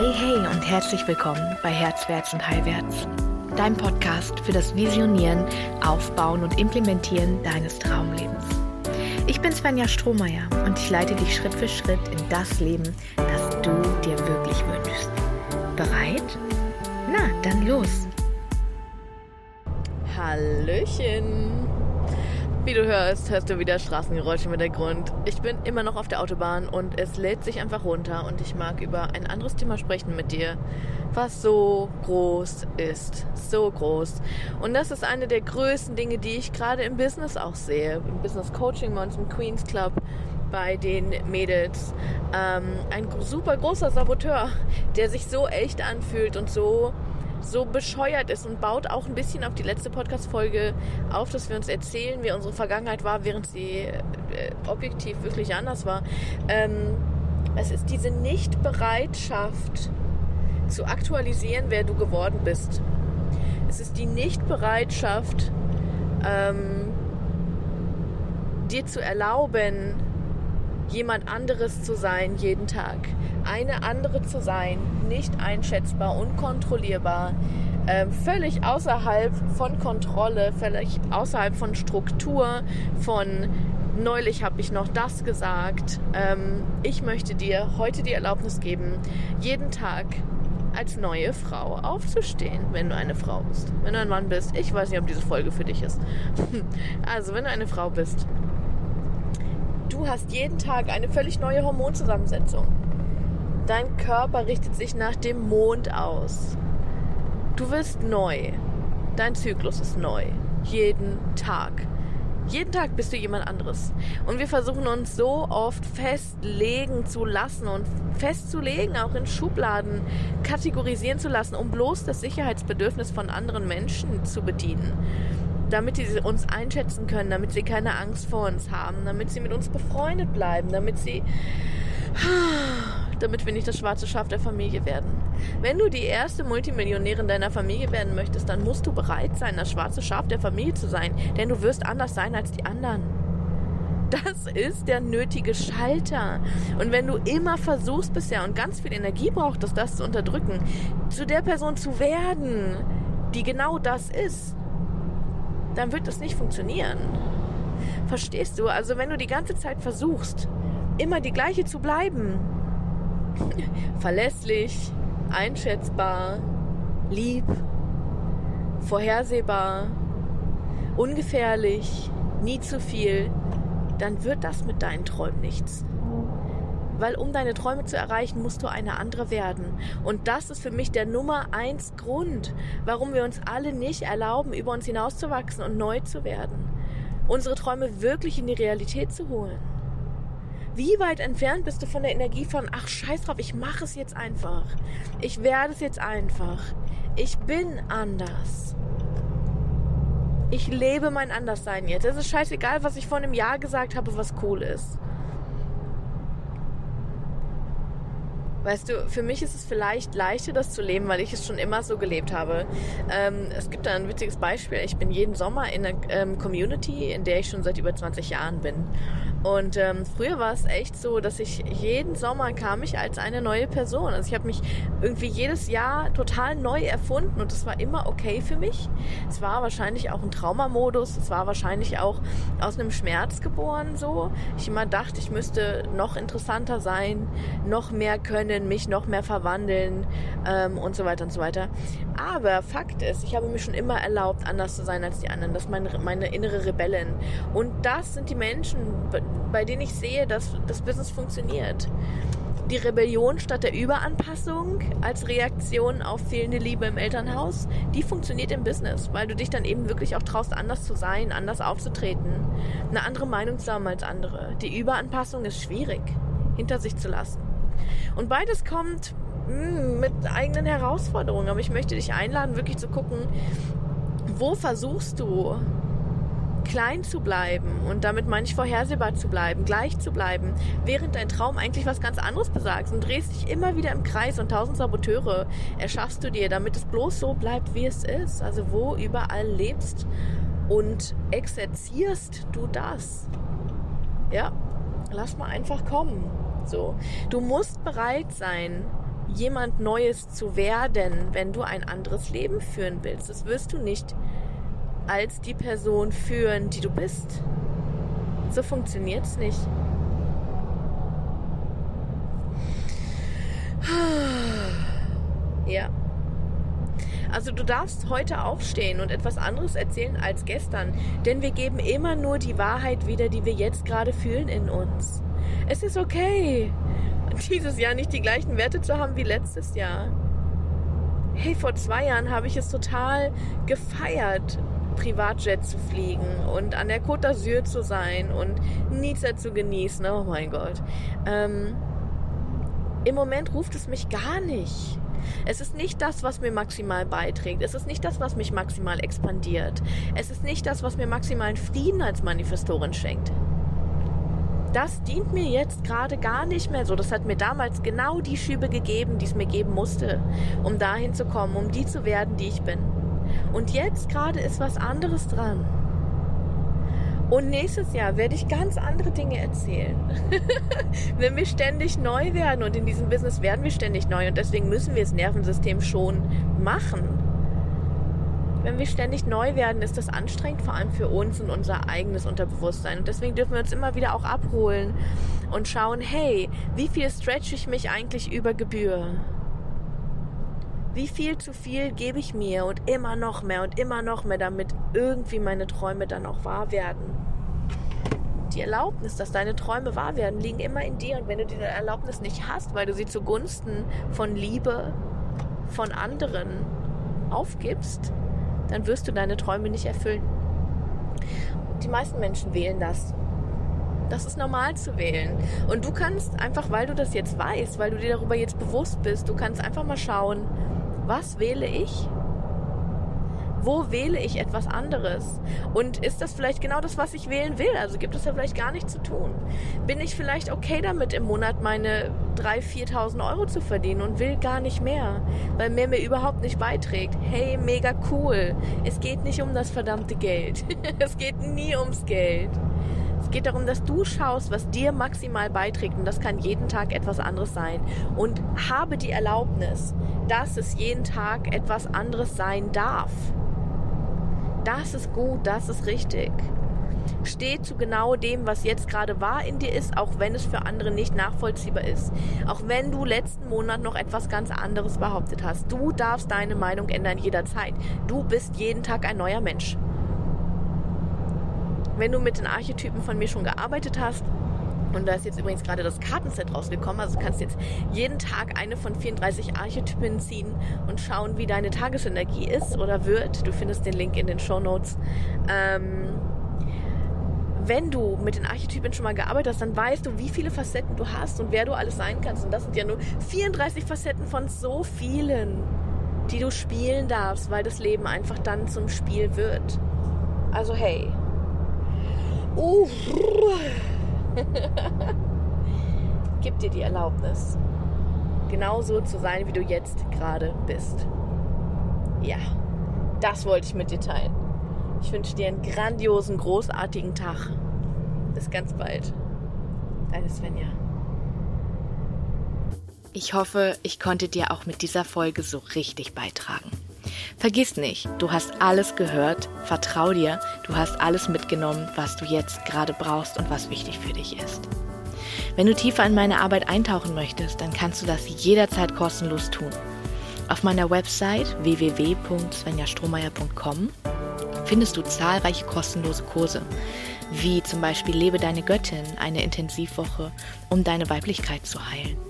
Hey, hey und herzlich willkommen bei Herzwärts und Heilwärts, dein Podcast für das Visionieren, Aufbauen und Implementieren deines Traumlebens. Ich bin Svenja Strohmeier und ich leite dich Schritt für Schritt in das Leben, das du dir wirklich wünschst. Bereit? Na, dann los! Hallöchen! Wie du hörst, hörst du wieder Straßengeräusche im Hintergrund. Ich bin immer noch auf der Autobahn und es lädt sich einfach runter und ich mag über ein anderes Thema sprechen mit dir, was so groß ist. So groß. Und das ist eine der größten Dinge, die ich gerade im Business auch sehe. Im Business Coaching bei uns im Queens Club bei den Mädels. Ähm, ein super großer Saboteur, der sich so echt anfühlt und so so bescheuert ist und baut auch ein bisschen auf die letzte Podcast-Folge auf, dass wir uns erzählen, wie unsere Vergangenheit war, während sie äh, objektiv wirklich anders war. Ähm, es ist diese Nichtbereitschaft zu aktualisieren, wer du geworden bist. Es ist die Nichtbereitschaft, ähm, dir zu erlauben, jemand anderes zu sein jeden Tag. Eine andere zu sein, nicht einschätzbar, unkontrollierbar, äh, völlig außerhalb von Kontrolle, völlig außerhalb von Struktur, von neulich habe ich noch das gesagt. Ähm, ich möchte dir heute die Erlaubnis geben, jeden Tag als neue Frau aufzustehen, wenn du eine Frau bist. Wenn du ein Mann bist, ich weiß nicht, ob diese Folge für dich ist. also, wenn du eine Frau bist, du hast jeden Tag eine völlig neue Hormonzusammensetzung. Dein Körper richtet sich nach dem Mond aus. Du wirst neu. Dein Zyklus ist neu. Jeden Tag. Jeden Tag bist du jemand anderes. Und wir versuchen uns so oft festlegen zu lassen und festzulegen, auch in Schubladen kategorisieren zu lassen, um bloß das Sicherheitsbedürfnis von anderen Menschen zu bedienen damit sie uns einschätzen können, damit sie keine Angst vor uns haben, damit sie mit uns befreundet bleiben, damit sie damit wir nicht das schwarze Schaf der Familie werden. Wenn du die erste Multimillionärin deiner Familie werden möchtest, dann musst du bereit sein, das schwarze Schaf der Familie zu sein, denn du wirst anders sein als die anderen. Das ist der nötige Schalter. Und wenn du immer versuchst bisher und ganz viel Energie brauchst, das zu unterdrücken, zu der Person zu werden, die genau das ist, dann wird das nicht funktionieren. Verstehst du? Also wenn du die ganze Zeit versuchst, immer die gleiche zu bleiben, verlässlich, einschätzbar, lieb, vorhersehbar, ungefährlich, nie zu viel, dann wird das mit deinen Träumen nichts weil um deine Träume zu erreichen, musst du eine andere werden. Und das ist für mich der Nummer eins Grund, warum wir uns alle nicht erlauben, über uns hinauszuwachsen und neu zu werden. Unsere Träume wirklich in die Realität zu holen. Wie weit entfernt bist du von der Energie von, ach scheiß drauf, ich mache es jetzt einfach. Ich werde es jetzt einfach. Ich bin anders. Ich lebe mein Anderssein jetzt. Es ist scheißegal, was ich vor einem Jahr gesagt habe, was cool ist. Weißt du, für mich ist es vielleicht leichter, das zu leben, weil ich es schon immer so gelebt habe. Ähm, es gibt da ein witziges Beispiel. Ich bin jeden Sommer in einer ähm, Community, in der ich schon seit über 20 Jahren bin. Und ähm, früher war es echt so, dass ich jeden Sommer kam ich als eine neue Person. Also ich habe mich irgendwie jedes Jahr total neu erfunden und es war immer okay für mich. Es war wahrscheinlich auch ein Traumamodus. Es war wahrscheinlich auch aus einem Schmerz geboren so. Ich immer dachte, ich müsste noch interessanter sein, noch mehr können können, mich noch mehr verwandeln ähm, und so weiter und so weiter. Aber Fakt ist, ich habe mir schon immer erlaubt, anders zu sein als die anderen. Das ist meine, meine innere Rebellin. Und das sind die Menschen, bei denen ich sehe, dass das Business funktioniert die Rebellion statt der Überanpassung als Reaktion auf fehlende Liebe im Elternhaus, die funktioniert im Business, weil du dich dann eben wirklich auch traust, anders zu sein, anders aufzutreten, eine andere Meinung zu haben als andere. Die Überanpassung ist schwierig hinter sich zu lassen. Und beides kommt hm, mit eigenen Herausforderungen. Aber ich möchte dich einladen, wirklich zu gucken, wo versuchst du klein zu bleiben und damit meine ich vorhersehbar zu bleiben, gleich zu bleiben, während dein Traum eigentlich was ganz anderes besagt und drehst dich immer wieder im Kreis und tausend Saboteure erschaffst du dir, damit es bloß so bleibt, wie es ist. Also wo überall lebst und exerzierst du das. Ja, lass mal einfach kommen. So, du musst bereit sein, jemand Neues zu werden, wenn du ein anderes Leben führen willst. Das wirst du nicht als die Person führen, die du bist. So funktioniert es nicht. Ja. Also du darfst heute aufstehen und etwas anderes erzählen als gestern, denn wir geben immer nur die Wahrheit wieder, die wir jetzt gerade fühlen in uns. Es ist okay, dieses Jahr nicht die gleichen Werte zu haben wie letztes Jahr. Hey, vor zwei Jahren habe ich es total gefeiert, Privatjet zu fliegen und an der Côte d'Azur zu sein und Nizza zu genießen. Oh mein Gott. Ähm, Im Moment ruft es mich gar nicht. Es ist nicht das, was mir maximal beiträgt. Es ist nicht das, was mich maximal expandiert. Es ist nicht das, was mir maximalen Frieden als Manifestorin schenkt. Das dient mir jetzt gerade gar nicht mehr so. Das hat mir damals genau die Schübe gegeben, die es mir geben musste, um dahin zu kommen, um die zu werden, die ich bin. Und jetzt gerade ist was anderes dran. Und nächstes Jahr werde ich ganz andere Dinge erzählen. Wenn wir ständig neu werden und in diesem Business werden wir ständig neu und deswegen müssen wir das Nervensystem schon machen. Wenn wir ständig neu werden, ist das anstrengend, vor allem für uns und unser eigenes Unterbewusstsein. Und deswegen dürfen wir uns immer wieder auch abholen und schauen, hey, wie viel stretch ich mich eigentlich über Gebühr? Wie viel zu viel gebe ich mir und immer noch mehr und immer noch mehr, damit irgendwie meine Träume dann auch wahr werden? Die Erlaubnis, dass deine Träume wahr werden, liegen immer in dir. Und wenn du diese Erlaubnis nicht hast, weil du sie zugunsten von Liebe, von anderen aufgibst, dann wirst du deine Träume nicht erfüllen. Die meisten Menschen wählen das. Das ist normal zu wählen. Und du kannst einfach, weil du das jetzt weißt, weil du dir darüber jetzt bewusst bist, du kannst einfach mal schauen, was wähle ich? Wo wähle ich etwas anderes? Und ist das vielleicht genau das, was ich wählen will? Also gibt es ja vielleicht gar nichts zu tun. Bin ich vielleicht okay damit, im Monat meine 3.000, 4.000 Euro zu verdienen und will gar nicht mehr, weil mehr mir überhaupt nicht beiträgt? Hey, mega cool. Es geht nicht um das verdammte Geld. es geht nie ums Geld. Es geht darum, dass du schaust, was dir maximal beiträgt und das kann jeden Tag etwas anderes sein. Und habe die Erlaubnis, dass es jeden Tag etwas anderes sein darf. Das ist gut, das ist richtig. Steh zu genau dem, was jetzt gerade wahr in dir ist, auch wenn es für andere nicht nachvollziehbar ist. Auch wenn du letzten Monat noch etwas ganz anderes behauptet hast. Du darfst deine Meinung ändern jederzeit. Du bist jeden Tag ein neuer Mensch. Wenn du mit den Archetypen von mir schon gearbeitet hast, und da ist jetzt übrigens gerade das Kartenset rausgekommen. Also du kannst jetzt jeden Tag eine von 34 Archetypen ziehen und schauen, wie deine Tagesenergie ist oder wird. Du findest den Link in den Show Notes. Ähm, wenn du mit den Archetypen schon mal gearbeitet hast, dann weißt du, wie viele Facetten du hast und wer du alles sein kannst. Und das sind ja nur 34 Facetten von so vielen, die du spielen darfst, weil das Leben einfach dann zum Spiel wird. Also hey, Uh. Gib dir die Erlaubnis, genauso zu sein, wie du jetzt gerade bist. Ja, das wollte ich mit dir teilen. Ich wünsche dir einen grandiosen, großartigen Tag. Bis ganz bald. Deine Svenja. Ich hoffe, ich konnte dir auch mit dieser Folge so richtig beitragen. Vergiss nicht, du hast alles gehört, vertrau dir, du hast alles mitgenommen, was du jetzt gerade brauchst und was wichtig für dich ist. Wenn du tiefer in meine Arbeit eintauchen möchtest, dann kannst du das jederzeit kostenlos tun. Auf meiner Website www.svenjastrohmeier.com findest du zahlreiche kostenlose Kurse, wie zum Beispiel Lebe deine Göttin, eine Intensivwoche, um deine Weiblichkeit zu heilen